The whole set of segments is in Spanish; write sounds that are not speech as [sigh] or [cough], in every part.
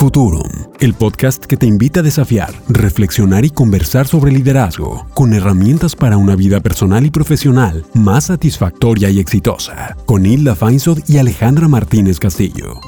Futurum, el podcast que te invita a desafiar, reflexionar y conversar sobre liderazgo, con herramientas para una vida personal y profesional más satisfactoria y exitosa, con Hilda Feinsod y Alejandra Martínez Castillo.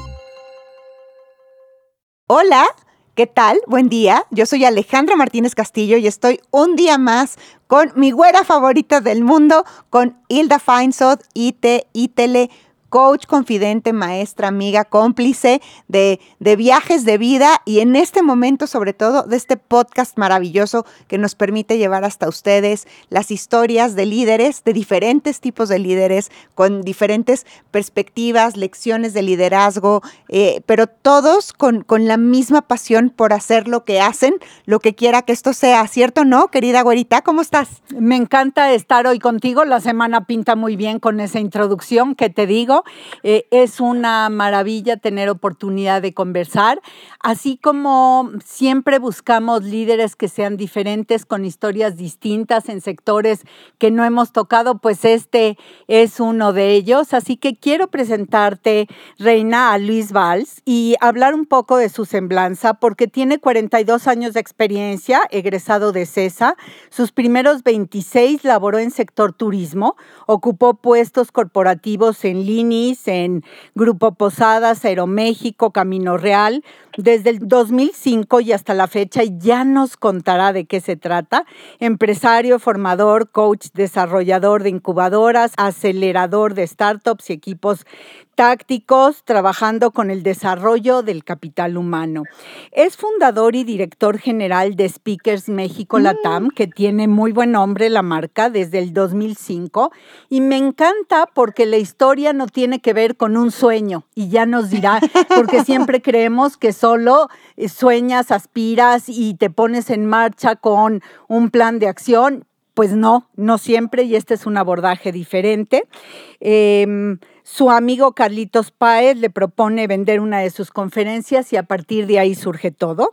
Hola, ¿qué tal? Buen día. Yo soy Alejandra Martínez Castillo y estoy un día más con mi güera favorita del mundo, con Hilda Feinsod, IT, ITL coach confidente, maestra, amiga, cómplice de, de, viajes de vida y en este momento sobre todo de este podcast maravilloso que nos permite llevar hasta ustedes las historias de líderes, de diferentes tipos de líderes, con diferentes perspectivas, lecciones de liderazgo, eh, pero todos con, con la misma pasión por hacer lo que hacen, lo que quiera que esto sea, ¿cierto o no, querida güerita? ¿Cómo estás? Me encanta estar hoy contigo, la semana pinta muy bien con esa introducción que te digo. Eh, es una maravilla tener oportunidad de conversar, así como siempre buscamos líderes que sean diferentes, con historias distintas en sectores que no hemos tocado, pues este es uno de ellos. Así que quiero presentarte, Reina, a Luis Valls y hablar un poco de su semblanza, porque tiene 42 años de experiencia, egresado de CESA. Sus primeros 26 laboró en sector turismo, ocupó puestos corporativos en En Grupo Posadas, Aeroméxico, Camino Real, desde el 2005 y hasta la fecha, y ya nos contará de qué se trata. Empresario, formador, coach, desarrollador de incubadoras, acelerador de startups y equipos tácticos, trabajando con el desarrollo del capital humano. Es fundador y director general de Speakers México mm. Latam, que tiene muy buen nombre la marca desde el 2005, y me encanta porque la historia no tiene que ver con un sueño, y ya nos dirá, [laughs] porque siempre creemos que solo eh, sueñas, aspiras y te pones en marcha con un plan de acción. Pues no, no siempre, y este es un abordaje diferente. Em, su amigo Carlitos Páez le propone vender una de sus conferencias y a partir de ahí surge todo.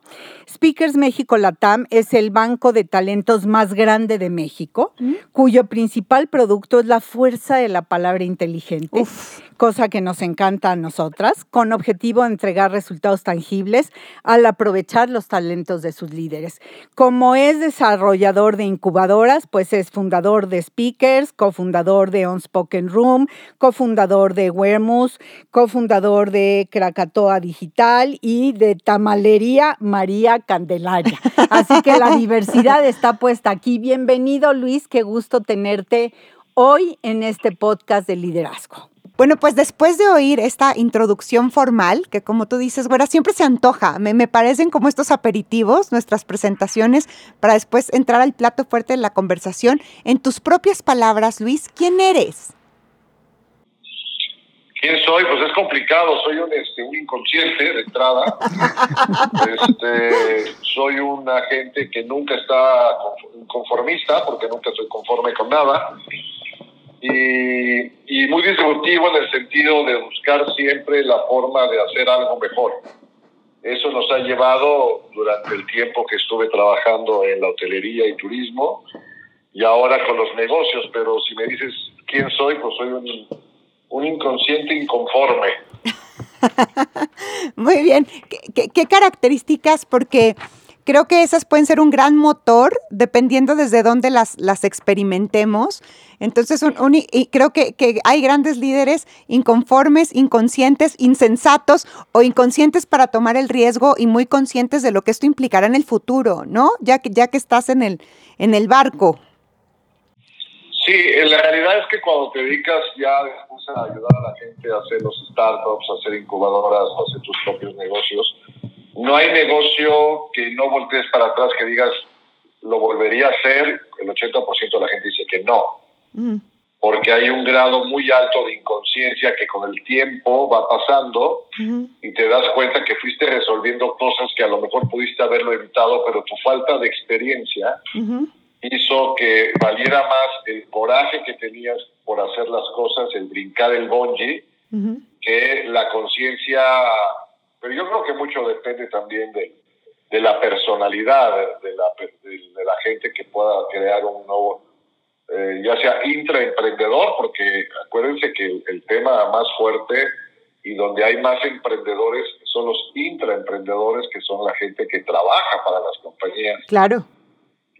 Speakers México Latam es el banco de talentos más grande de México, mm. cuyo principal producto es la fuerza de la palabra inteligente, cosa que nos encanta a nosotras, con objetivo de entregar resultados tangibles al aprovechar los talentos de sus líderes. Como es desarrollador de incubadoras, pues es fundador de Speakers, cofundador de Unspoken Room, cofundador de Huermus, cofundador de Krakatoa Digital y de Tamalería María Candelaria. Así que la diversidad está puesta aquí. Bienvenido Luis, qué gusto tenerte hoy en este podcast de liderazgo. Bueno, pues después de oír esta introducción formal, que como tú dices, güera, siempre se antoja, me, me, parecen como estos aperitivos, nuestras presentaciones, para después entrar al plato fuerte de la conversación. En tus propias palabras, Luis, ¿quién eres? ¿Quién soy? Pues es complicado, soy un, este, un inconsciente de entrada. [laughs] este, soy un agente que nunca está conformista, porque nunca estoy conforme con nada. Y, y muy disruptivo en el sentido de buscar siempre la forma de hacer algo mejor. Eso nos ha llevado durante el tiempo que estuve trabajando en la hotelería y turismo y ahora con los negocios, pero si me dices quién soy, pues soy un un inconsciente inconforme. [laughs] Muy bien. ¿Qué, características? Porque creo que esas pueden ser un gran motor dependiendo desde dónde las, las experimentemos. Entonces, y creo que, que, hay grandes líderes inconformes, inconscientes, insensatos o inconscientes para tomar el riesgo y muy conscientes de lo que esto implicará en el futuro, ¿no? Ya que, ya que estás en el, en el barco. Sí, la realidad es que cuando te dedicas ya a ayudar a la gente a hacer los startups, a hacer incubadoras, a hacer tus propios negocios, no hay negocio que no voltees para atrás que digas, lo volvería a hacer, el 80% de la gente dice que no. Mm. Porque hay un grado muy alto de inconsciencia que con el tiempo va pasando y te das cuenta que fuiste resolviendo cosas que a lo mejor pudiste haberlo evitado, pero tu falta de experiencia hizo que valiera más el coraje que tenías por hacer las cosas, el brincar el bungee, que la conciencia, pero yo creo que mucho depende también de, de la personalidad de la, de, la gente que pueda crear un nuevo, eh, ya sea intraemprendedor, porque acuérdense que el, tema más fuerte y donde hay más emprendedores son los intraemprendedores, que son la gente que trabaja para las compañías. Claro.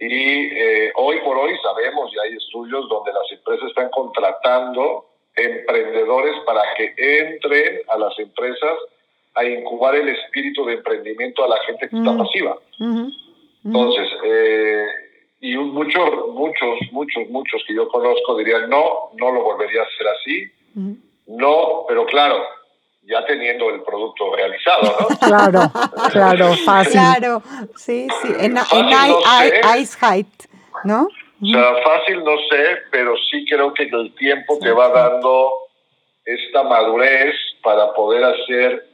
Y eh, hoy por hoy sabemos, y hay estudios donde las empresas están contratando emprendedores para que entren a las empresas a incubar el espíritu de emprendimiento a la gente que está pasiva. Entonces, eh, y muchos, muchos, muchos, muchos que yo conozco dirían, no, no lo volvería a hacer así. No, pero claro, ya teniendo el producto realizado, ¿no? [laughs] Claro, claro, fácil. Claro, sí, sí, en, Ice Height, ¿no? O sea, fácil no sé, pero sí creo que el tiempo te va dando esta madurez para poder hacer,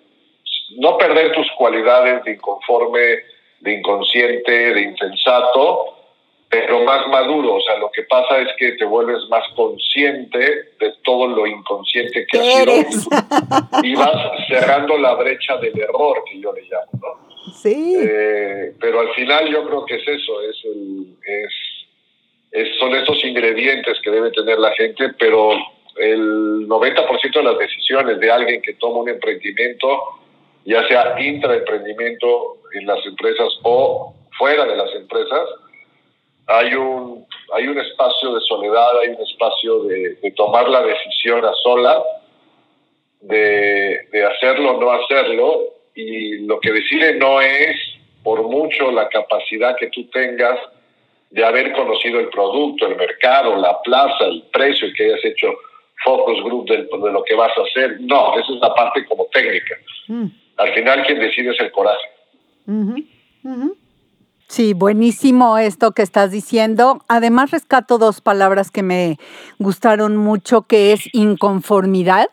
no perder tus cualidades de inconforme, de inconsciente, de insensato, pero más maduro. O sea, lo que pasa es que te vuelves más consciente de todo lo inconsciente que has sido y vas cerrando la brecha del error, que yo le llamo, ¿no? Sí. Eh, pero al final yo creo que es eso, es, es, son estos ingredientes que debe tener la gente, pero el 90% de las decisiones de alguien que toma un emprendimiento, ya sea intraemprendimiento en las empresas o fuera de las empresas, hay un, hay un espacio de soledad, hay un espacio de, tomar la decisión a sola, de, de hacerlo o no hacerlo, y lo que decide no es por mucho la capacidad que tú tengas de haber conocido el producto, el mercado, la plaza, el precio, y que hayas hecho focus group de, de lo que vas a hacer. No, esa es la parte como técnica. Mm. Al final quien decide es el coraje. Sí, buenísimo esto que estás diciendo. Además, rescato dos palabras que me gustaron mucho, que es inconformidad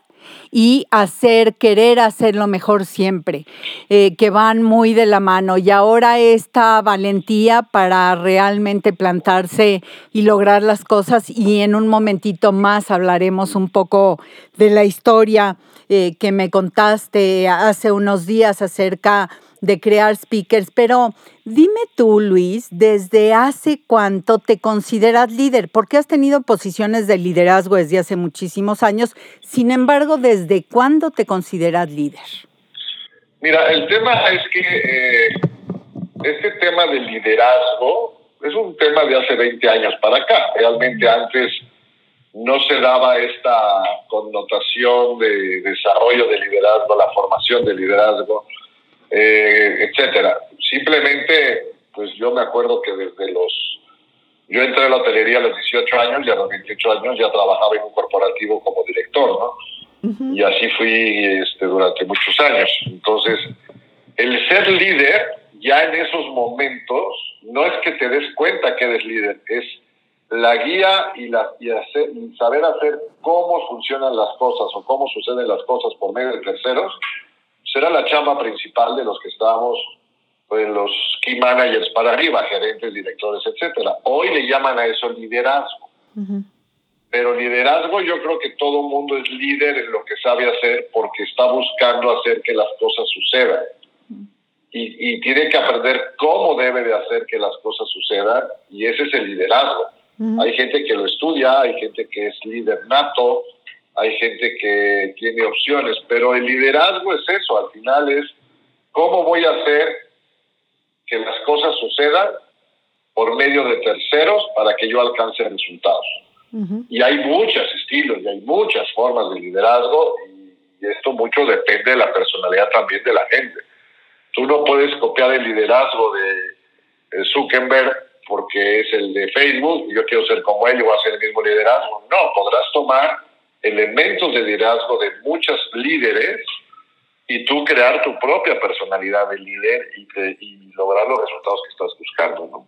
y hacer, querer hacer lo mejor siempre, eh, que van muy de la mano. Y ahora esta valentía para realmente plantarse y lograr las cosas. Y en un momentito más hablaremos un poco de la historia eh, que me contaste hace unos días acerca de crear speakers, pero dime tú, Luis, ¿desde hace cuánto te consideras líder? Porque has tenido posiciones de liderazgo desde hace muchísimos años, sin embargo, ¿desde cuándo te consideras líder? Mira, el tema es que eh, este tema del liderazgo es un tema de hace 20 años para acá. Realmente antes no se daba esta connotación de desarrollo de liderazgo, la formación de liderazgo eh, etcétera. Simplemente, pues yo me acuerdo que desde los... Yo entré a la hotelería a los 18 años y a los 28 años ya trabajaba en un corporativo como director, ¿no? Y así fui este, durante muchos años. Entonces, el ser líder, ya en esos momentos, no es que te des cuenta que eres líder, es la guía y, la, y, hacer, y saber hacer cómo funcionan las cosas o cómo suceden las cosas por medio de terceros será la chamba principal de los que estamos pues, los key managers para arriba, gerentes, directores, etcétera. Hoy le llaman a eso liderazgo. Pero liderazgo yo creo que todo mundo es líder en lo que sabe hacer porque está buscando hacer que las cosas sucedan. y, y, tiene que aprender cómo debe de hacer que las cosas sucedan y ese es el liderazgo. Hay gente que lo estudia, hay gente que es líder nato, hay gente que tiene opciones, pero el liderazgo es eso, al final es cómo voy a hacer que las cosas sucedan por medio de terceros para que yo alcance resultados. Y hay muchos estilos y hay muchas formas de liderazgo y esto mucho depende de la personalidad también de la gente. Tú no puedes copiar el liderazgo de Zuckerberg porque es el de Facebook y yo quiero ser como él y voy a hacer el mismo liderazgo. No, podrás tomar elementos de liderazgo de muchos líderes y tú crear tu propia personalidad de líder y, lograr los resultados que estás buscando, ¿no?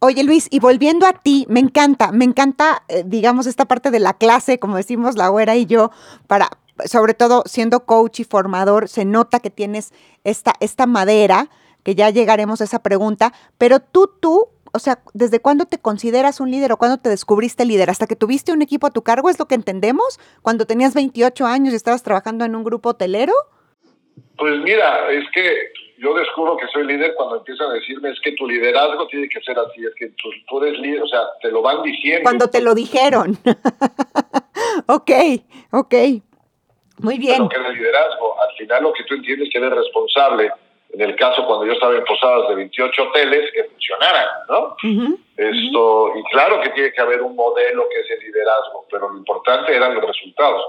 Oye Luis, y volviendo a ti, me encanta, me encanta, eh, digamos, esta parte de la clase, como decimos la güera y yo, para, sobre todo siendo coach y formador, se nota que tienes esta, esta madera, que ya llegaremos a esa pregunta, pero tú, tú, o sea, ¿desde cuándo te consideras un líder o cuándo te descubriste líder? ¿Hasta que tuviste un equipo a tu cargo? ¿Es lo que entendemos? ¿Cuando tenías 28 años y estabas trabajando en un grupo hotelero? Pues mira, es que yo descubro que soy líder cuando empiezan a decirme es que tu liderazgo tiene que ser así, es que tú, eres líder, o sea, te lo van diciendo. Cuando te lo dijeron. [laughs] ok, ok. Muy bien. que el liderazgo. Al final lo que tú entiendes es que eres responsable. En el caso cuando yo estaba en posadas de 28 hoteles que funcionaran, ¿no? Esto, y claro que tiene que haber un modelo que es el liderazgo, pero lo importante eran los resultados.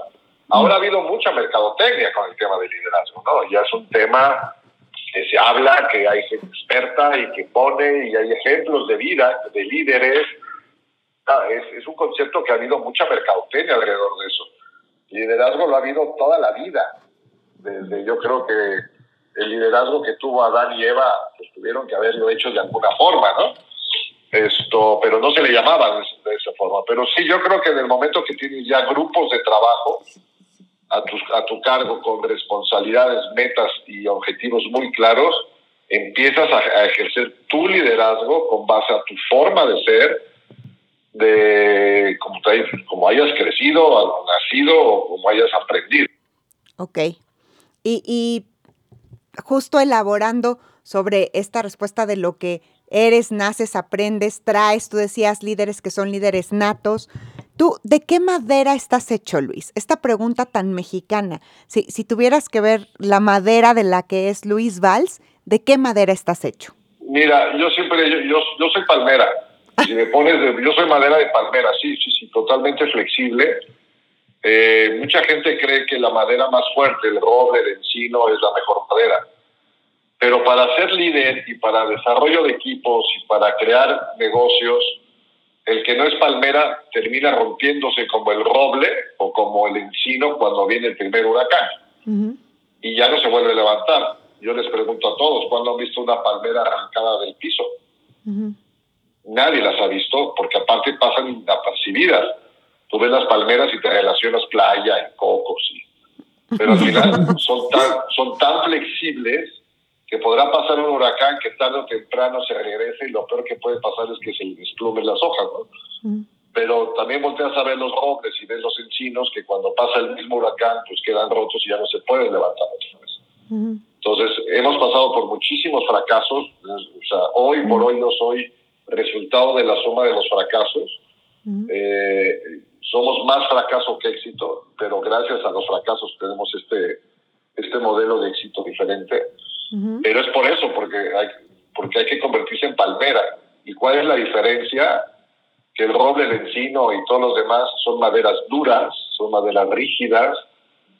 Ahora ha habido mucha mercadotecnia con el tema del liderazgo, ¿no? Ya es un tema que se habla, que hay gente experta y que pone, y hay ejemplos de vida, de líderes. Ah, es, es un concepto que ha habido mucha mercadotecnia alrededor de eso. Liderazgo lo ha habido toda la vida. Desde yo creo que el liderazgo que tuvo Adán y Eva, pues tuvieron que haberlo hecho de alguna forma, ¿no? Esto, pero no se le llamaba de, esa forma. Pero sí, yo creo que en el momento que tienes ya grupos de trabajo a tu, a tu cargo con responsabilidades, metas y objetivos muy claros, empiezas a, a ejercer tu liderazgo con base a tu forma de ser, de como, te, como hayas crecido, nacido o como hayas aprendido. Ok. Y, y justo elaborando sobre esta respuesta de lo que eres, naces, aprendes, traes, tú decías líderes que son líderes natos. ¿Tú de qué madera estás hecho, Luis? Esta pregunta tan mexicana. Si, si tuvieras que ver la madera de la que es Luis Valls, ¿de qué madera estás hecho? Mira, yo siempre, yo, yo, yo soy palmera. [laughs] Si me pones, de, yo soy madera de palmera, sí, sí, sí, totalmente flexible. Eh, mucha gente cree que la madera más fuerte, el roble, el encino, es la mejor madera. Pero para ser líder y para desarrollo de equipos y para crear negocios, el que no es palmera termina rompiéndose como el roble o como el encino cuando viene el primer huracán. Uh -huh. Y ya no se vuelve a levantar. Yo les pregunto a todos, ¿cuándo han visto una palmera arrancada del piso? Uh -huh. Nadie las ha visto porque aparte pasan inapercibidas. Tú ves las palmeras y te relacionas playa y cocos. Y... Pero al final [laughs] son tan, son tan flexibles que podrá pasar un huracán que tarde o temprano se regrese y lo peor que puede pasar es que se desplumen las hojas, ¿no? Mm. Pero también volteas a ver los robles y ves los encinos que cuando pasa el mismo huracán pues quedan rotos y ya no se pueden levantar otra vez. Mm. Entonces, hemos pasado por muchísimos fracasos. O sea, hoy por hoy no soy resultado de la suma de los fracasos. Eh, somos más fracaso que éxito, pero gracias a los fracasos tenemos este, este modelo de éxito diferente. Uh-huh. Pero es por eso, porque hay, porque hay que convertirse en palmera. ¿Y cuál es la diferencia? Que el roble, el encino y todos los demás son maderas duras, son maderas rígidas,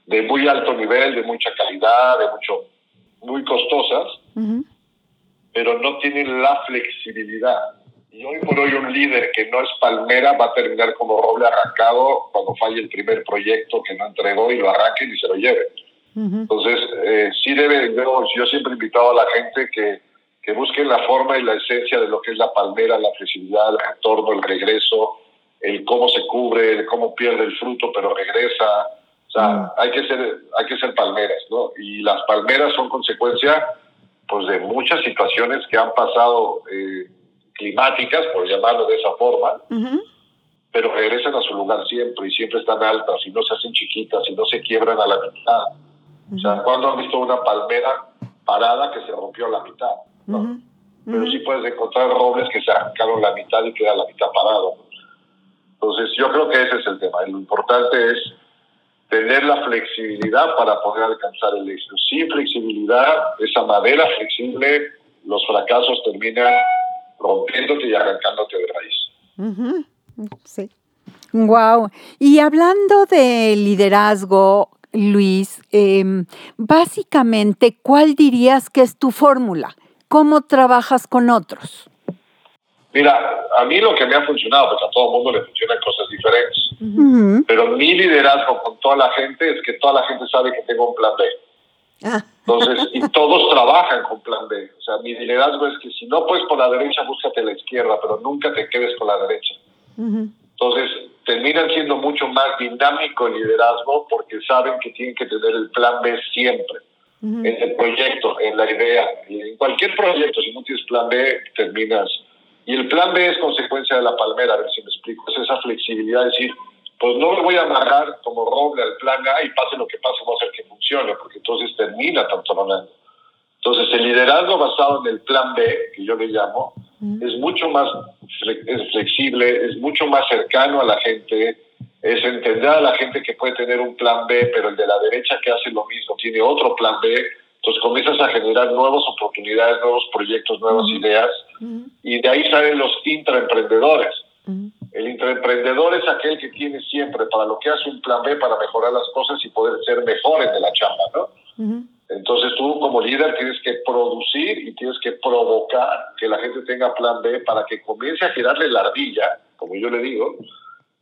de muy alto nivel, de mucha calidad, de mucho, muy costosas, uh-huh. pero no tienen la flexibilidad. Y hoy por hoy un líder que no es palmera va a terminar como roble arrancado cuando falle el primer proyecto que no entregó y lo arranquen y se lo lleven. Entonces, eh, sí debe, yo, yo siempre he invitado a la gente que, que busquen la forma y la esencia de lo que es la palmera, la flexibilidad, el retorno, el regreso, el cómo se cubre, el cómo pierde el fruto pero regresa. O sea, uh -huh. hay, que ser, hay que ser palmeras, ¿no? Y las palmeras son consecuencia pues, de muchas situaciones que han pasado eh, climáticas, por llamarlo de esa forma, uh -huh. pero regresan a su lugar siempre y siempre están altas y no se hacen chiquitas y no se quiebran a la mitad. O sea, ¿cuándo han visto una palmera parada que se rompió a la mitad? ¿no? Uh -huh. Pero sí puedes encontrar robles que se arrancaron la mitad y queda la mitad parado. Entonces, yo creo que ese es el tema. Lo importante es tener la flexibilidad para poder alcanzar el éxito. Sin flexibilidad, esa madera flexible, los fracasos terminan rompiéndote y arrancándote de raíz. Uh -huh. Sí. Wow. Y hablando de liderazgo, Luis, eh, básicamente, ¿cuál dirías que es tu fórmula? ¿Cómo trabajas con otros? Mira, a mí lo que me ha funcionado, pues a todo el mundo le funcionan cosas diferentes, uh -huh. pero mi liderazgo con toda la gente es que toda la gente sabe que tengo un plan B. Ah. Entonces, y todos trabajan con plan B. O sea, mi liderazgo es que si no puedes por la derecha, búscate la izquierda, pero nunca te quedes con la derecha. Uh -huh. Entonces, terminan siendo mucho más dinámico el liderazgo porque saben que tienen que tener el plan B siempre. Uh -huh. En el proyecto, en la idea, en cualquier proyecto, si no tienes plan B, terminas. Y el plan B es consecuencia de la palmera, a ver si me explico. Es esa flexibilidad de decir, pues no me voy a amarrar como roble al plan A y pase lo que pase, voy a hacer que funcione, porque entonces termina tanto Entonces, el liderazgo basado en el plan B, que yo le llamo, mm. es mucho más flexible, es mucho más cercano a la gente, es entender a la gente que puede tener un plan B, pero el de la derecha que hace lo mismo tiene otro plan B. Entonces comienzas a generar nuevas oportunidades, nuevos proyectos, nuevas ideas, y de ahí salen los intraemprendedores. El intraemprendedor es aquel que tiene siempre para lo que hace un plan B para mejorar las cosas y poder ser mejores de la chamba, ¿no? Entonces tú como líder tienes que producir y tienes que provocar que la gente tenga plan B para que comience a girarle la ardilla, como yo le digo,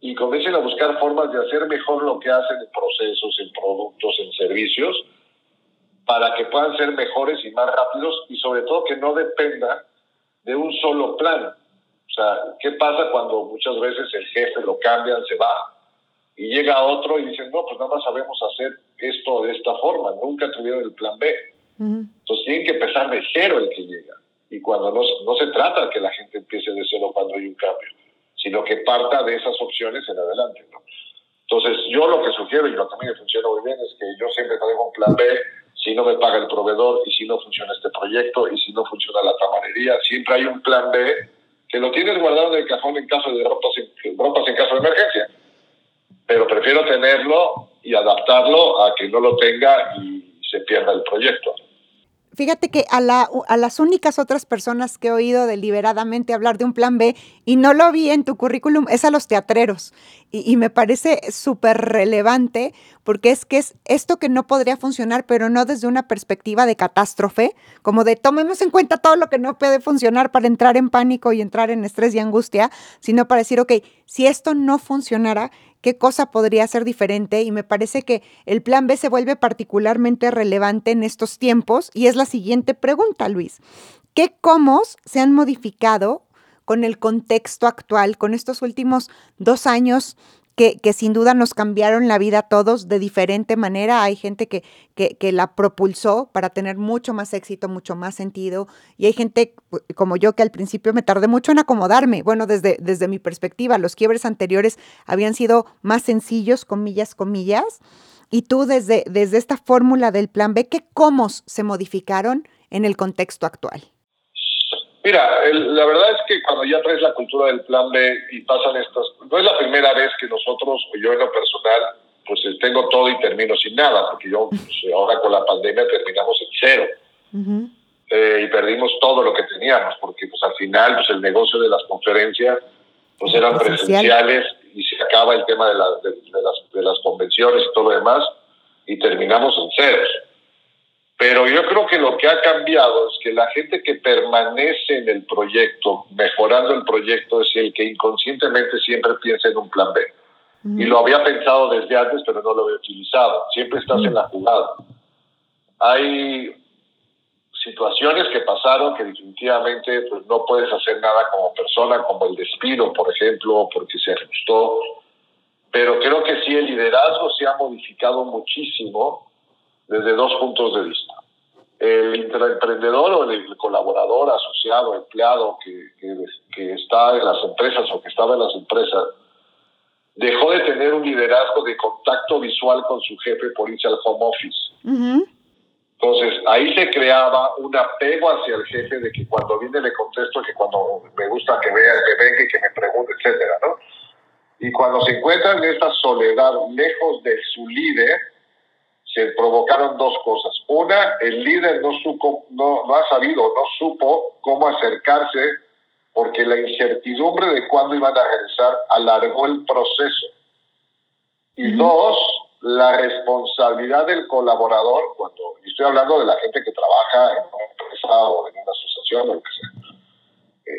y comiencen a buscar formas de hacer mejor lo que hacen en procesos, en productos, en servicios, para que puedan ser mejores y más rápidos y sobre todo que no dependa de un solo plan. O sea, ¿qué pasa cuando muchas veces el jefe lo cambian, se va y llega otro y dicen, no, pues nada más sabemos hacer esto de esta forma, nunca tuvieron el plan B. Entonces tienen que empezar de cero el que llega. Y cuando no, no se trata de que la gente empiece de cero cuando hay un cambio sino que parta de esas opciones en adelante. ¿no? Entonces, yo lo que sugiero y lo que a mí me funciona muy bien es que yo siempre traigo un plan B si no me paga el proveedor y si no funciona este proyecto y si no funciona la tamarería, siempre hay un plan B que lo tienes guardado en el cajón en caso de ropas en, ropas en caso de emergencia. Pero prefiero tenerlo y adaptarlo a que no lo tenga y se pierda el proyecto. Fíjate que a, la, las únicas otras personas que he oído deliberadamente hablar de un plan B y no lo vi en tu currículum es a los teatreros. Y, me parece súper relevante porque es que es esto que no podría funcionar, pero no desde una perspectiva de catástrofe, como de tomemos en cuenta todo lo que no puede funcionar para entrar en pánico y entrar en estrés y angustia, sino para decir, ok, si esto no funcionara, qué cosa podría ser diferente y me parece que el plan B se vuelve particularmente relevante en estos tiempos y es la siguiente pregunta, Luis. ¿Qué comos se han modificado con el contexto actual, con estos últimos dos años que, sin duda nos cambiaron la vida a todos de diferente manera. Hay gente que, que, la propulsó para tener mucho más éxito, mucho más sentido. Y hay gente como yo que al principio me tardé mucho en acomodarme. Bueno, desde, desde mi perspectiva, los quiebres anteriores habían sido más sencillos, comillas, comillas. Y tú desde, desde esta fórmula del plan B, ¿qué cómo se modificaron en el contexto actual? Mira, la verdad es que cuando ya traes la cultura del plan B y pasan estas, no es la primera vez que nosotros, o yo en lo personal, pues eh, tengo todo y termino sin nada, porque yo pues, ahora con la pandemia terminamos en cero. Eh, y perdimos todo lo que teníamos, porque pues al final pues el negocio de las conferencias pues eran presenciales y se acaba el tema de, de, las, de las convenciones y todo lo demás y terminamos en ceros. Pero yo creo que lo que ha cambiado es que la gente que permanece en el proyecto, mejorando el proyecto, es el que inconscientemente siempre piensa en un plan B. Y lo había pensado desde antes, pero no lo había utilizado. Siempre estás en la jugada. Hay situaciones que pasaron que definitivamente pues, no puedes hacer nada como persona, como el despido, por ejemplo, porque se ajustó. Pero creo que sí, el liderazgo se ha modificado muchísimo desde dos puntos de vista. El intraemprendedor o el colaborador, asociado, empleado que, que, está en las empresas o que estaba en las empresas, dejó de tener un liderazgo de contacto visual con su jefe por irse al home office. Entonces, ahí se creaba un apego hacia el jefe de que cuando viene le contesto, que cuando me gusta que vea, que venga y que me pregunte, etcétera, ¿no? Y cuando se encuentran en esta soledad lejos de su líder, se provocaron dos cosas. Una, el líder no, supo, no, no ha sabido, no supo cómo acercarse porque la incertidumbre de cuándo iban a regresar alargó el proceso. Y dos, la responsabilidad del colaborador, cuando estoy hablando de la gente que trabaja en una empresa o en una asociación o lo que sea,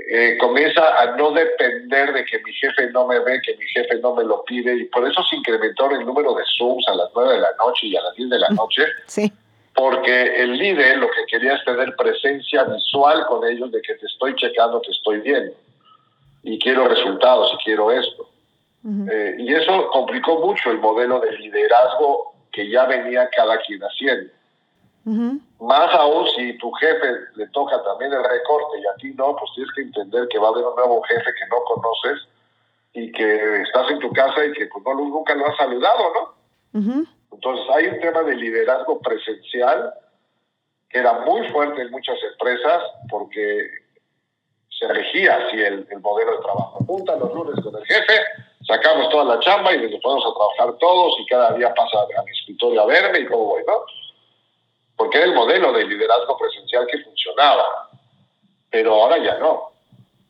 eh, comienza a no depender de que mi jefe no me ve, que mi jefe no me lo pide, y por eso se incrementó el número de Zooms a las 9 de la noche y a las 10 de la noche. Sí. Porque el líder lo que quería es tener presencia visual con ellos de que te estoy checando, te estoy viendo. Y quiero resultados y quiero esto. Eh, y eso complicó mucho el modelo de liderazgo que ya venía cada quien haciendo. Más aún si tu jefe le toca también el recorte y a ti no, pues tienes que entender que va a haber un nuevo jefe que no conoces y que estás en tu casa y que pues, no, nunca lo has saludado, ¿no? Entonces hay un tema de liderazgo presencial que era muy fuerte en muchas empresas porque se regía así el, el modelo de trabajo. Junta los lunes con el jefe, sacamos toda la chamba y nos ponemos a trabajar todos y cada día pasa a mi escritorio a verme y cómo voy, ¿no? Porque era el modelo de liderazgo presencial que funcionaba, pero ahora ya no.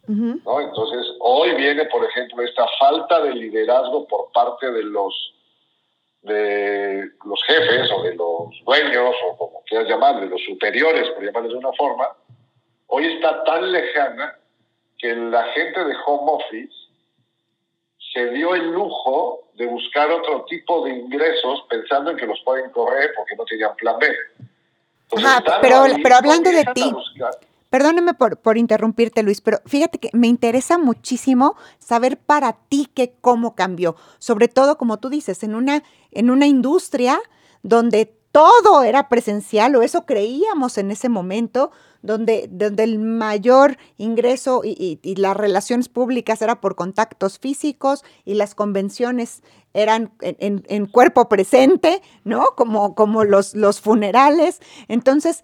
¿no? Entonces, hoy viene, por ejemplo, esta falta de liderazgo por parte de los de los jefes o de los dueños o como quieras llamar, de los superiores, por llamarles de una forma, hoy está tan lejana que la gente de home office se dio el lujo de buscar otro tipo de ingresos pensando en que los pueden correr porque no tenían plan B. pero, pero hablando de ti, perdóneme por, por interrumpirte Luis, pero fíjate que me interesa muchísimo saber para ti qué cómo cambió, sobre todo como tú dices, en una, en una industria donde todo era presencial o eso creíamos en ese momento, donde, donde el mayor ingreso y, las relaciones públicas era por contactos físicos y las convenciones eran en, cuerpo presente, ¿no? Como, como los, los funerales. Entonces,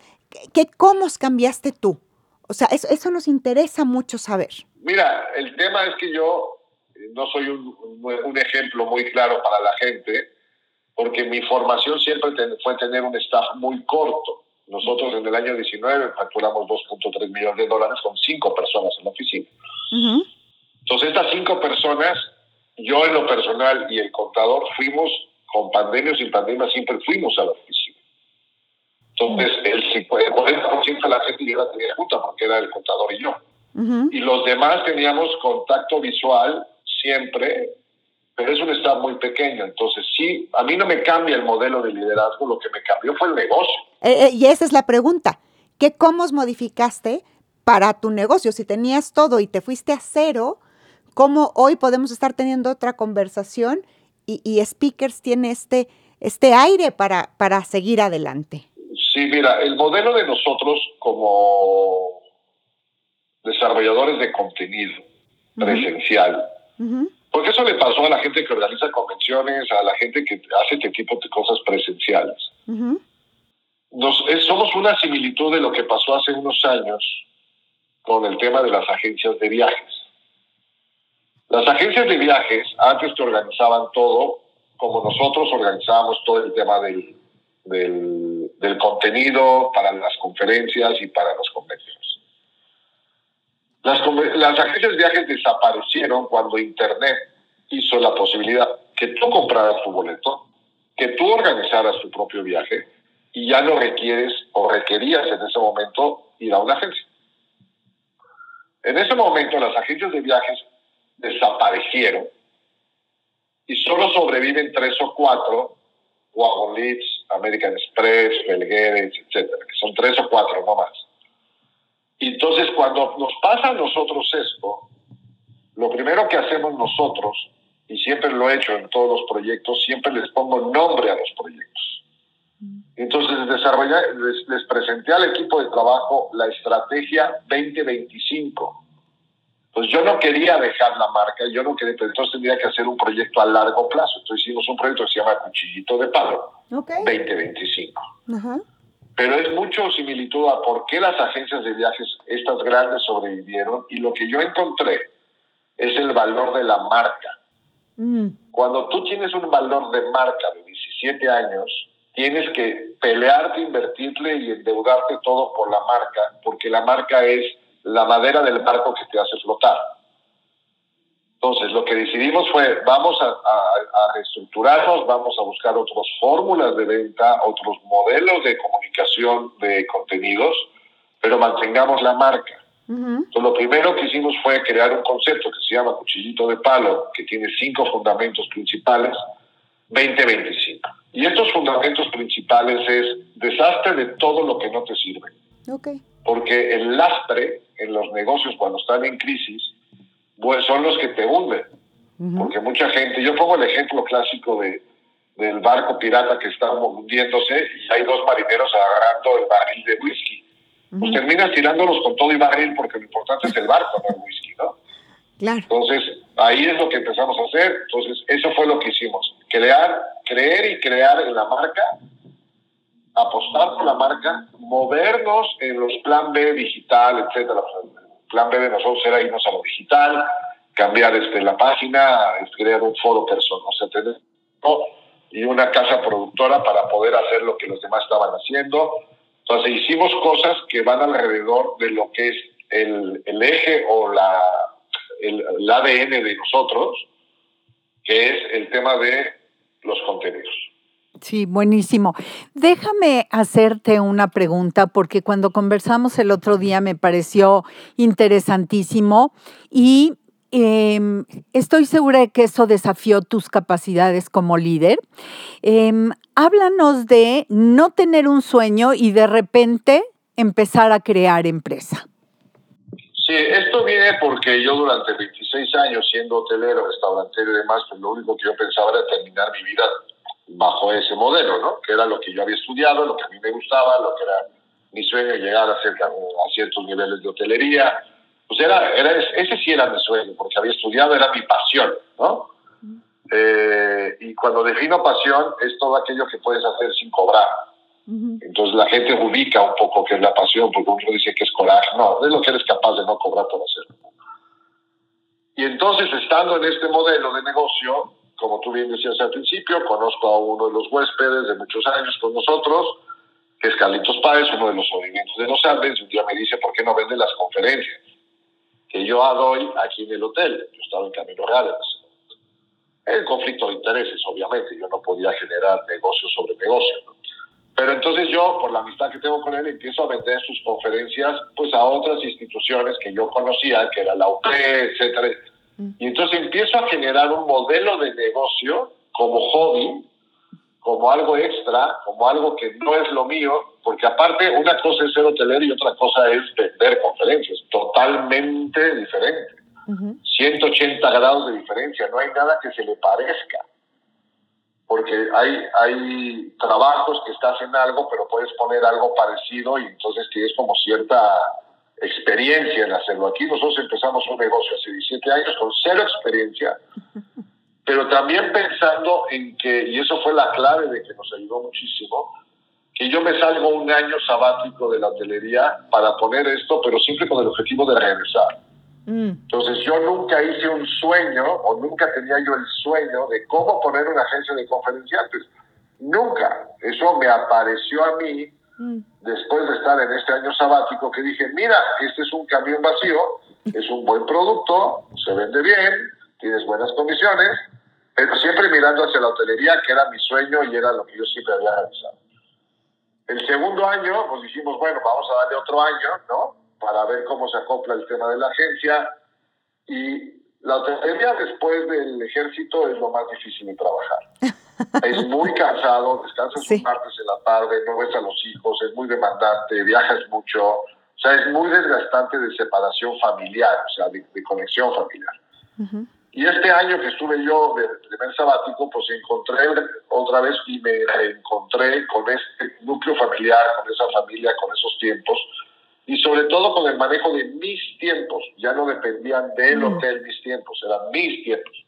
¿qué, ¿cómo cambiaste tú? O sea, eso, eso nos interesa mucho saber. Mira, el tema es que yo no soy un, un ejemplo muy claro para la gente, porque mi formación siempre fue tener un staff muy corto. Nosotros en el año 19 facturamos 2.3 millones de dólares con cinco personas en la oficina. Entonces, estas cinco personas, yo en lo personal y el contador, fuimos, con pandemia o sin pandemia, siempre fuimos a la oficina. Entonces, el 40% de la gente yo la tenía junta porque era el contador y yo. Y los demás teníamos contacto visual siempre pero es un estado muy pequeño. Entonces, sí, a mí no me cambia el modelo de liderazgo, lo que me cambió fue el negocio. Eh, eh, y esa es la pregunta. ¿Qué cómo modificaste para tu negocio? Si tenías todo y te fuiste a cero, ¿cómo hoy podemos estar teniendo otra conversación y, y Speakers tiene este, este aire para, para seguir adelante? Sí, mira, el modelo de nosotros como desarrolladores de contenido presencial, porque eso le pasó a la gente que organiza convenciones, a la gente que hace este tipo de cosas presenciales. Nos, somos una similitud de lo que pasó hace unos años con el tema de las agencias de viajes. Las agencias de viajes antes te organizaban todo como nosotros organizábamos todo el tema del, del, del contenido para las conferencias y para las convenciones. Las, las agencias de viajes desaparecieron cuando Internet hizo la posibilidad que tú compraras tu boleto, que tú organizaras tu propio viaje y ya no requieres o requerías en ese momento ir a una agencia. En ese momento las agencias de viajes desaparecieron y solo sobreviven tres o cuatro, Wagon Leads, American Express, Belgueres, etcétera, que son tres o cuatro, no más. Entonces cuando nos pasa a nosotros esto, lo primero que hacemos nosotros, y siempre lo he hecho en todos los proyectos, siempre les pongo nombre a los proyectos. Entonces desarrollé, les, les presenté al equipo de trabajo la estrategia 2025. Pues yo no quería dejar la marca, yo no quería, pero entonces tendría que hacer un proyecto a largo plazo. Entonces hicimos un proyecto que se llama Cuchillito de Palo, 2025. Ajá pero es mucho similitud a por qué las agencias de viajes, estas grandes, sobrevivieron. Y lo que yo encontré es el valor de la marca. Mm. Cuando tú tienes un valor de marca de 17 años, tienes que pelearte, invertirle y endeudarte todo por la marca, porque la marca es la madera del barco que te hace flotar. Entonces, lo que decidimos fue, vamos a, reestructurarnos, vamos a buscar otras fórmulas de venta, otros modelos de comunicación de contenidos, pero mantengamos la marca. Entonces, lo primero que hicimos fue crear un concepto que se llama Cuchillito de Palo, que tiene cinco fundamentos principales, 2025. Y estos fundamentos principales es desastre de todo lo que no te sirve. Okay. Porque el lastre en los negocios cuando están en crisis son los que te hunden. Porque mucha gente, yo pongo el ejemplo clásico de, del barco pirata que está hundiéndose y hay dos marineros agarrando el barril de whisky. Pues terminas tirándolos con todo y barril porque lo importante es el barco, no el whisky, ¿no? Claro. Entonces, ahí es lo que empezamos a hacer. Entonces, eso fue lo que hicimos. Crear, creer y crear en la marca, apostar por la marca, movernos en los plan B digital, etcétera plan B de nosotros era irnos a lo digital, cambiar este, la página, crear un foro personal, o tener y una casa productora para poder hacer lo que los demás estaban haciendo. Entonces hicimos cosas que van alrededor de lo que es el, el eje o la, el ADN de nosotros, que es el tema de los contenidos. Sí, buenísimo. Déjame hacerte una pregunta porque cuando conversamos el otro día me pareció interesantísimo y em, estoy segura de que eso desafió tus capacidades como líder. Em, háblanos de no tener un sueño y de repente empezar a crear empresa. Sí, esto viene porque yo durante 26 años siendo hotelero, restaurantero y demás, pues lo único que yo pensaba era terminar mi vida bajo ese modelo, ¿no? Que era lo que yo había estudiado, lo que a mí me gustaba, lo que era mi sueño, llegar a, ciertos niveles de hotelería. Pues era, era, ese sí era mi sueño, porque había estudiado, era mi pasión, ¿no? Eh, y cuando defino pasión, es todo aquello que puedes hacer sin cobrar. Entonces la gente ubica un poco que es la pasión, porque uno dice que es coraje. No, es lo que eres capaz de no cobrar por hacerlo. Y entonces, estando en este modelo de negocio, como tú bien decías al principio, conozco a uno de los huéspedes de muchos años con nosotros, que es Carlitos Páez, uno de los movimientos de los Andes, y un día me dice, ¿por qué no vende las conferencias? Que yo doy aquí en el hotel. Yo estaba en Camino Real en ese momento. El conflicto de intereses, obviamente. Yo no podía generar negocio sobre negocio. Pero entonces yo, por la amistad que tengo con él, empiezo a vender sus conferencias pues a otras instituciones que yo conocía, que era la UP, etcétera y entonces empiezo a generar un modelo de negocio como hobby, como algo extra, como algo que no es lo mío, porque aparte una cosa es ser hotelero y otra cosa es vender conferencias, totalmente diferente. 180 grados de diferencia, no hay nada que se le parezca. Porque hay, hay trabajos que estás en algo, pero puedes poner algo parecido y entonces tienes como cierta experiencia en hacerlo. Aquí nosotros empezamos un negocio hace 17 años con cero experiencia, [laughs] pero también pensando en que, y eso fue la clave de que nos ayudó muchísimo, que yo me salgo un año sabático de la hotelería para poner esto, pero siempre con el objetivo de regresar. Mm. Entonces yo nunca hice un sueño o nunca tenía yo el sueño de cómo poner una agencia de conferenciantes. Nunca. Eso me apareció a mí. Después de estar en este año sabático, que dije, mira, este es un camión vacío, es un buen producto, se vende bien, tienes buenas condiciones, pero siempre mirando hacia la hotelería, que era mi sueño y era lo que yo siempre había realizado. El segundo año, pues dijimos, bueno, vamos a darle otro año, ¿no? Para ver cómo se acopla el tema de la agencia. Y la hotelería después del ejército es lo más difícil de trabajar. Es muy cansado, descansas sí. martes en la tarde, no ves a los hijos, es muy demandante, viajas mucho, o sea, es muy desgastante de separación familiar, o sea, de, conexión familiar. Y este año que estuve yo de primer sabático, pues encontré otra vez y me reencontré con este núcleo familiar, con esa familia, con esos tiempos, y sobre todo con el manejo de mis tiempos. Ya no dependían del mm. hotel mis tiempos, eran mis tiempos.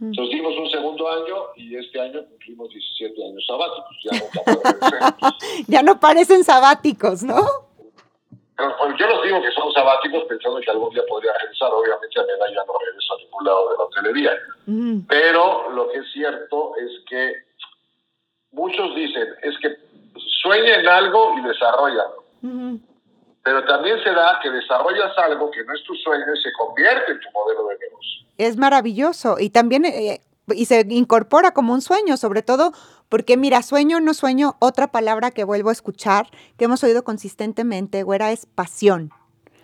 Entonces dimos un segundo año y este año cumplimos 17 años sabáticos. Ya no, [laughs] ya no parecen sabáticos, ¿no? Pero, yo los digo que son sabáticos pensando que algún día podría regresar. Obviamente a mi edad ya no regreso a ningún lado de la hotelería. Pero lo que es cierto es que muchos dicen, es que sueña en algo y desarrollalo. Pero también se da que desarrollas algo que no es tu sueño y se convierte en tu modelo de negocio es maravilloso y también eh, y se incorpora como un sueño, sobre todo porque mira, sueño, no sueño, otra palabra que vuelvo a escuchar, que hemos oído consistentemente, güera, es pasión.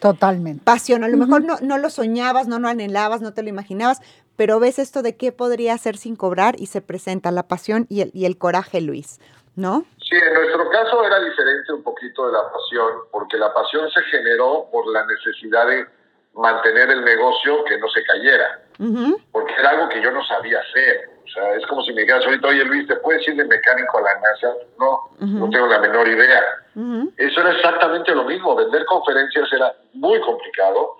Totalmente. Pasión, a lo mejor no, no lo soñabas, no lo anhelabas, no te lo imaginabas, pero ves esto de qué podría hacer sin cobrar y se presenta la pasión y el, y el coraje, Luis, ¿no? Sí, en nuestro caso era diferente un poquito de la pasión, porque la pasión se generó por la necesidad de mantener el negocio que no se cayera porque era algo que yo no sabía hacer. O sea, es como si me dijeras ahorita, oye Luis, ¿te puedes ir de mecánico a la NASA? No, no tengo la menor idea. Eso era exactamente lo mismo. Vender conferencias era muy complicado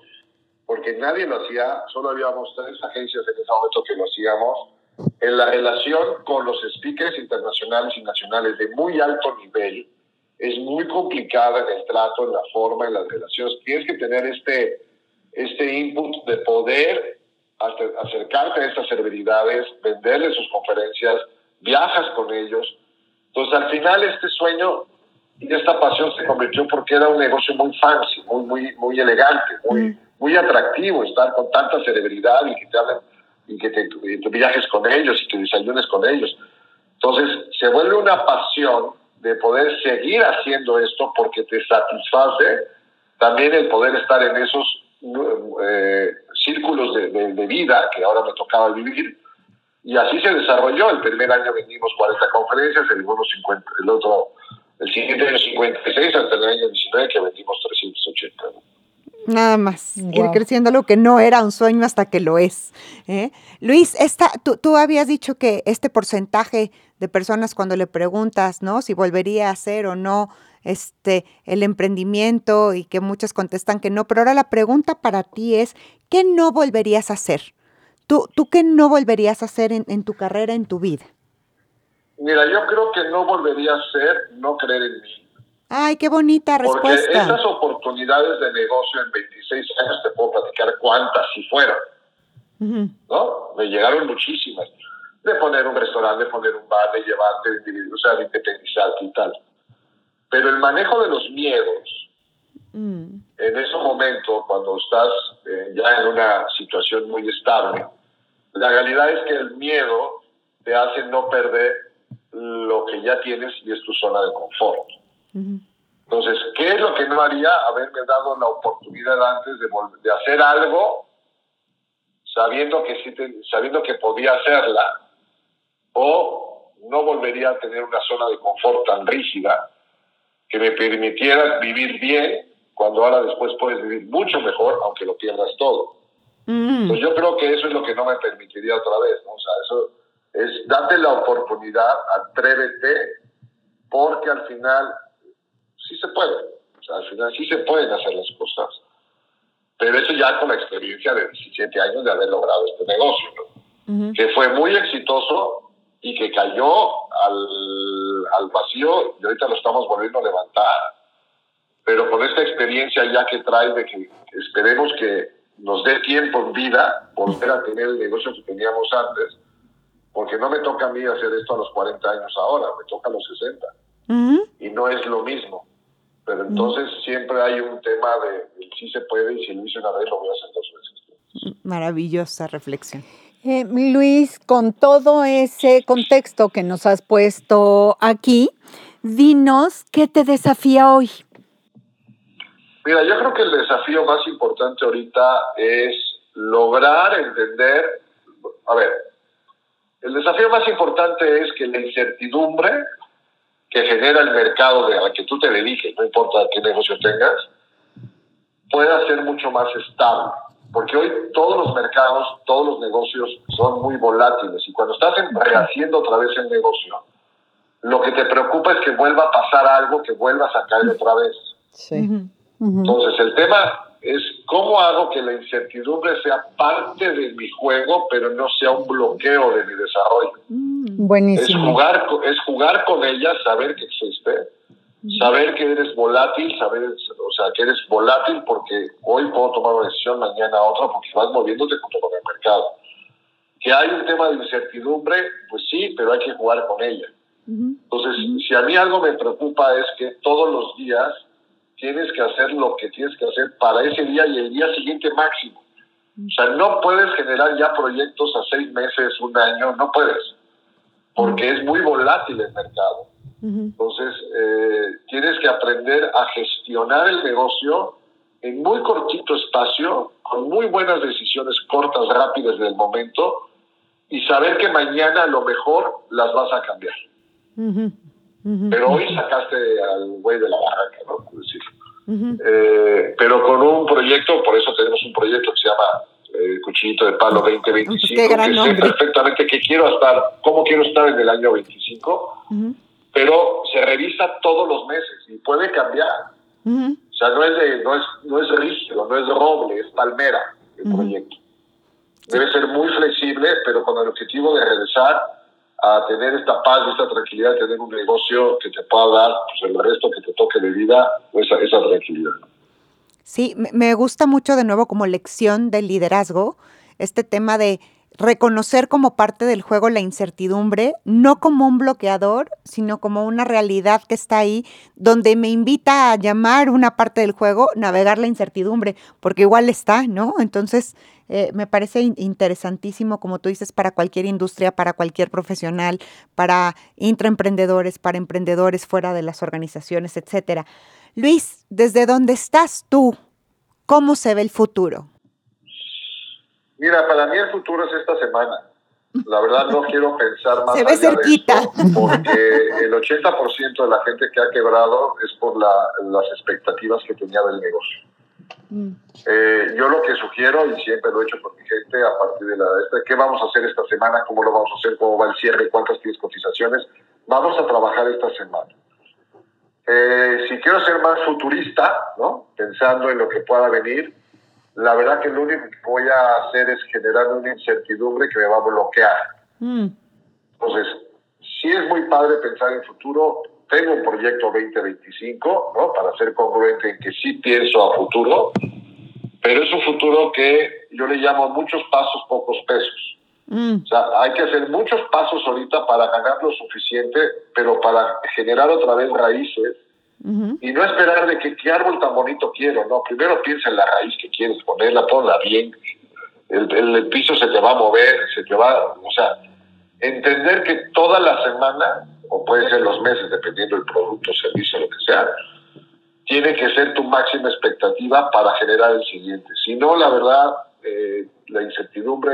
porque nadie lo hacía, solo habíamos tres agencias en ese momento que lo hacíamos. En la relación con los speakers internacionales y nacionales de muy alto nivel, es muy complicada en el trato, en la forma, en las relaciones. Tienes que tener este, este input de poder acercarte a estas celebridades, venderles sus conferencias, viajas con ellos. Entonces, al final, este sueño y esta pasión se convirtió porque era un negocio muy fancy, muy, muy, muy elegante, muy, mm. muy atractivo estar con tanta celebridad y que te hablen y que te, viajes con ellos y que desayunes con ellos. Entonces, se vuelve una pasión de poder seguir haciendo esto porque te satisface también el poder estar en esos eh, círculos de, de, vida que ahora me tocaba vivir. Y así se desarrolló. El primer año vendimos 40 conferencias, el, 50, el otro, el siguiente año 56, hasta el año 19 que vendimos 380. Nada más, ir creciendo lo que no era un sueño hasta que lo es. ¿eh? Luis, esta, tú, tú, habías dicho que este porcentaje de personas cuando le preguntas, ¿no? Si volvería a hacer o no este, el emprendimiento y que muchos contestan que no, pero ahora la pregunta para ti es, ¿qué no volverías a hacer? ¿Tú, tú qué no volverías a hacer en, en tu carrera, en tu vida? Mira, yo creo que no volvería a hacer no creer en mí Ay, qué bonita respuesta. Porque esas oportunidades de negocio en 26 años te puedo platicar cuántas si fueron. ¿No? Me llegaron muchísimas. De poner un restaurante, de poner un bar, de llevarte, o sea, de independizarte y tal. Pero el manejo de los miedos, mm. en ese momento, cuando estás eh, ya en una situación muy estable, la realidad es que el miedo te hace no perder lo que ya tienes y es tu zona de confort. Entonces, ¿qué es lo que no haría? Haberme dado la oportunidad antes de, de hacer algo sabiendo que, sí sabiendo que podía hacerla o no volvería a tener una zona de confort tan rígida que me permitiera vivir bien cuando ahora después puedes vivir mucho mejor aunque lo pierdas todo. Pues yo creo que eso es lo que no me permitiría otra vez, O sea, eso es date la oportunidad, atrévete, porque al final sí se puede. O sea, al final sí se pueden hacer las cosas. Pero eso ya con la experiencia de 17 años de haber logrado este negocio, que fue muy exitoso y que cayó al, al vacío y ahorita lo estamos volviendo a levantar. Pero con esta experiencia ya que trae de que esperemos que nos dé tiempo en vida volver a tener el negocio que teníamos antes, porque no me toca a mí hacer esto a los 40 años ahora, me toca a los 60. Y no es lo mismo. Pero entonces siempre hay un tema de, si se puede y si lo hice una vez lo voy a hacer dos veces. Maravillosa reflexión. Eh, Luis, con todo ese contexto que nos has puesto aquí, dinos qué te desafía hoy. Mira, yo creo que el desafío más importante ahorita es lograr entender, a ver, el desafío más importante es que la incertidumbre que genera el mercado de, al que tú te dediques, no importa qué negocio tengas, pueda ser mucho más estable. Porque hoy todos los mercados, todos los negocios son muy volátiles y cuando estás rehaciendo otra vez el negocio, lo que te preocupa es que vuelva a pasar algo, que vuelvas a caer otra vez. Sí. Entonces el tema es cómo hago que la incertidumbre sea parte de mi juego, pero no sea un bloqueo de mi desarrollo. Mm, buenísimo. Es jugar, es jugar con ella, saber que existe, saber que eres volátil, saber, o sea, que eres volátil porque hoy puedo tomar una decisión, mañana otra, porque vas moviéndote junto con el mercado. Que hay un tema de incertidumbre, pues sí, pero hay que jugar con ella. Entonces, si a mí algo me preocupa es que todos los días tienes que hacer lo que tienes que hacer para ese día y el día siguiente máximo. O sea, no puedes generar ya proyectos a seis meses, un año, no puedes, porque es muy volátil el mercado. Entonces, eh, tienes que aprender a gestionar el negocio en muy cortito espacio, con muy buenas decisiones cortas, rápidas del momento, y saber que mañana a lo mejor las vas a cambiar. Pero hoy sacaste al güey de la barraca, Eh, pero con un proyecto, por eso tenemos un proyecto que se llama eh, Cuchillito de Palo 2025, que sé perfectamente que quiero estar, cómo quiero estar en el año 25, pero se revisa todos los meses y puede cambiar. O sea, no es, de, no, es, no es rígido, no es roble, es palmera el proyecto. Debe ser muy flexible, pero con el objetivo de regresar a tener esta paz, esta tranquilidad, tener un negocio que te pueda dar pues, el resto que te toque de vida, esa, esa tranquilidad. Sí, me gusta mucho de nuevo como lección del liderazgo, este tema de reconocer como parte del juego la incertidumbre, no como un bloqueador, sino como una realidad que está ahí, donde me invita a llamar una parte del juego, navegar la incertidumbre, porque igual está, ¿no? Entonces, eh, me parece interesantísimo, como tú dices, para cualquier industria, para cualquier profesional, para intraemprendedores, para emprendedores fuera de las organizaciones, etcétera. Luis, ¿desde dónde estás tú? ¿Cómo se ve el futuro? Mira, para mí el futuro es esta semana. La verdad no [laughs] quiero pensar más Se ve cerquita. porque el 80% de la gente que ha quebrado es por las expectativas que tenía del negocio. Eh, yo lo que sugiero, y siempre lo he hecho con mi gente, a partir de la ¿qué vamos a hacer esta semana? ¿Cómo lo vamos a hacer? ¿Cómo va el cierre? ¿Cuántas tienes cotizaciones? Vamos a trabajar esta semana. Eh, si quiero ser más futurista, ¿no? pensando en lo que pueda venir, la verdad que lo único que voy a hacer es generar una incertidumbre que me va a bloquear. Mm. Entonces, si es muy padre pensar en futuro. Tengo un proyecto 2025, ¿no? Para ser congruente en que sí pienso a futuro, pero es un futuro que yo le llamo muchos pasos, pocos pesos. Mm. O sea, hay que hacer muchos pasos ahorita para ganar lo suficiente, pero para generar otra vez raíces y no esperar de que qué árbol tan bonito quiero, no. Primero piensa en la raíz que quieres ponerla, ponla bien. El, el, piso se te va a mover, se te va, o sea, entender que toda la semana, o puede ser los meses, dependiendo del producto, servicio, lo que sea, tiene que ser tu máxima expectativa para generar el siguiente. Si no, la verdad, eh, la incertidumbre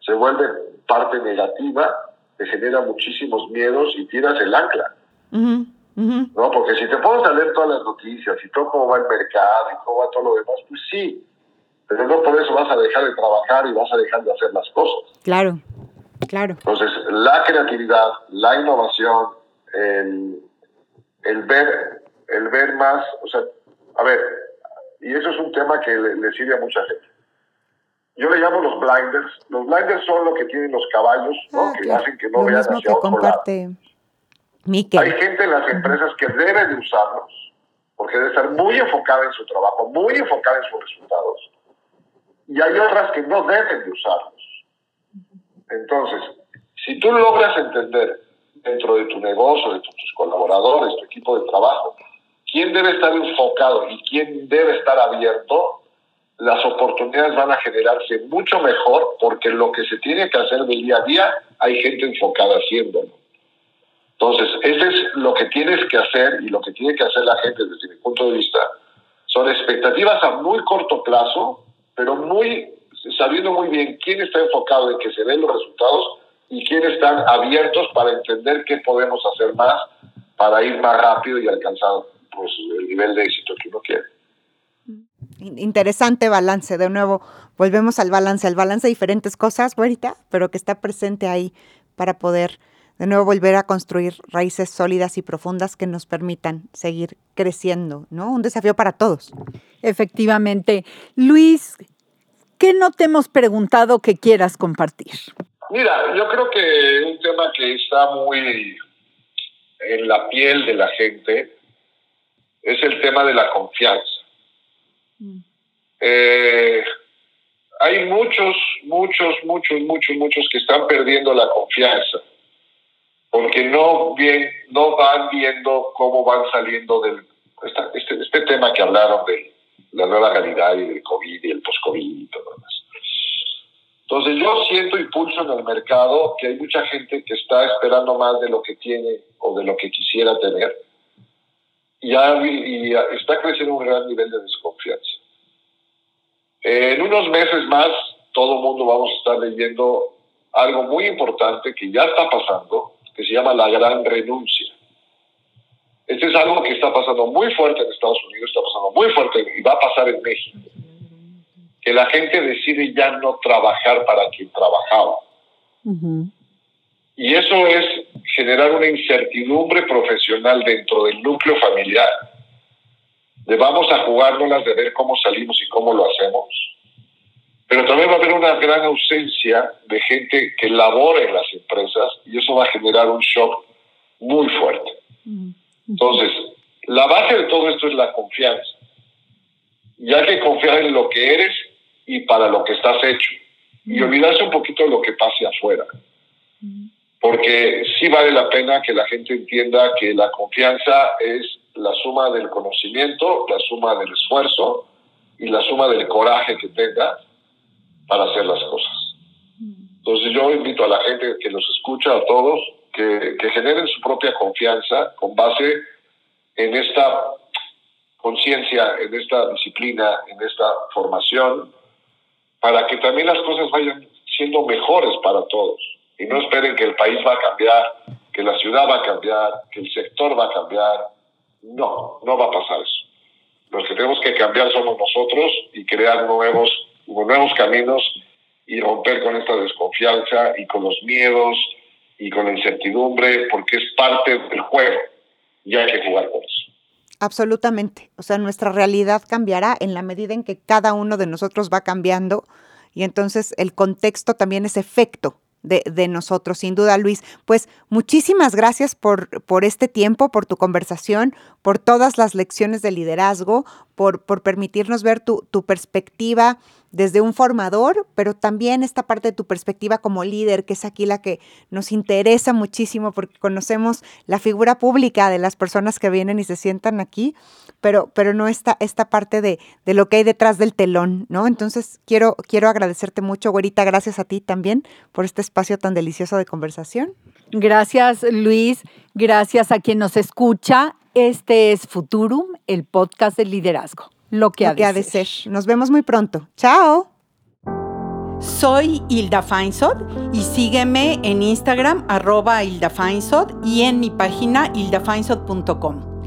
se vuelve parte negativa, te genera muchísimos miedos y tiras el ancla. ¿no? Porque si te pones a leer todas las noticias y todo cómo va el mercado y cómo va todo lo demás, pues sí, pero no por eso vas a dejar de trabajar y vas a dejar de hacer las cosas. Claro, claro. Entonces, la creatividad, la innovación, el, el ver, el ver más, o sea, a ver, y eso es un tema que le, sirve a mucha gente. Yo le llamo los blinders. Los blinders son lo que tienen los caballos, ¿no? Ah, que hacen que no vean hacia otro comparte. lado. Hay gente en las empresas que debe de usarlos, porque debe estar muy enfocada en su trabajo, muy enfocada en sus resultados. Y hay otras que no deben de usarlos. Entonces, si tú logras entender dentro de tu negocio, de tus colaboradores, tu equipo de trabajo, quién debe estar enfocado y quién debe estar abierto, las oportunidades van a generarse mucho mejor porque lo que se tiene que hacer del día a día hay gente enfocada haciéndolo. Entonces, eso es lo que tienes que hacer y lo que tiene que hacer la gente desde mi punto de vista. Son expectativas a muy corto plazo, pero muy sabiendo muy bien quién está enfocado en que se den los resultados y quién están abiertos para entender qué podemos hacer más para ir más rápido y alcanzar pues, el nivel de éxito que uno quiere. Interesante balance, de nuevo, volvemos al balance, al balance de diferentes cosas, ahorita, pero que está presente ahí para poder de nuevo volver a construir raíces sólidas y profundas que nos permitan seguir creciendo, ¿no? Un desafío para todos. Efectivamente. Luis, ¿qué no te hemos preguntado que quieras compartir? Mira, yo creo que un tema que está muy en la piel de la gente es el tema de la confianza. Mm. Eh, hay muchos, muchos, muchos, muchos, muchos que están perdiendo la confianza porque no, bien, no van viendo cómo van saliendo del este, este tema que hablaron de la nueva realidad y del COVID y el post-COVID y todo lo demás. Entonces yo siento y pulso en el mercado que hay mucha gente que está esperando más de lo que tiene o de lo que quisiera tener y, y está creciendo un gran nivel de desconfianza. En unos meses más, todo el mundo vamos a estar leyendo algo muy importante que ya está pasando, que se llama la gran renuncia. Este es algo que está pasando muy fuerte en Estados Unidos, está pasando muy fuerte y va a pasar en México. Que la gente decide ya no trabajar para quien trabajaba. Y eso es generar una incertidumbre profesional dentro del núcleo familiar. De vamos a jugárnoslas de ver cómo salimos y cómo lo hacemos pero también va a haber una gran ausencia de gente que labora en las empresas y eso va a generar un shock muy fuerte. Entonces, la base de todo esto es la confianza. Y hay que confiar en lo que eres y para lo que estás hecho. y olvidarse un poquito de lo que pase afuera. Porque sí vale la pena que la gente entienda que la confianza es la suma del conocimiento, la suma del esfuerzo y la suma del coraje que tenga para hacer las cosas. Entonces yo invito a la gente que nos escucha, a todos, que, generen su propia confianza con base en esta conciencia, en esta disciplina, en esta formación, para que también las cosas vayan siendo mejores para todos. Y no esperen que el país va a cambiar, que la ciudad va a cambiar, que el sector va a cambiar. No, no va a pasar eso. Los que tenemos que cambiar somos nosotros y crear nuevos, nuevos caminos y romper con esta desconfianza y con los miedos y con incertidumbre, porque es parte del juego y hay que jugar con eso. Absolutamente. O sea, nuestra realidad cambiará en la medida en que cada uno de nosotros va cambiando y entonces el contexto también es efecto de, nosotros, sin duda, Luis. Pues muchísimas gracias por, por este tiempo, por tu conversación, por todas las lecciones de liderazgo, por, por permitirnos ver tu, tu perspectiva desde un formador, pero también esta parte de tu perspectiva como líder, que es aquí la que nos interesa muchísimo porque conocemos la figura pública de las personas que vienen y se sientan aquí, pero, pero no esta, esta parte de, de lo que hay detrás del telón, ¿no? Entonces quiero, quiero agradecerte mucho, güerita, gracias a ti también por este espacio tan delicioso de conversación. Gracias, Luis. Gracias a quien nos escucha. Este es Futurum, el podcast del liderazgo lo que, ha, de ser. Nos vemos muy pronto. Chao. Soy Hilda Feinsod y sígueme en Instagram arroba Hilda Feinsod y en mi página hildafeinsod.com.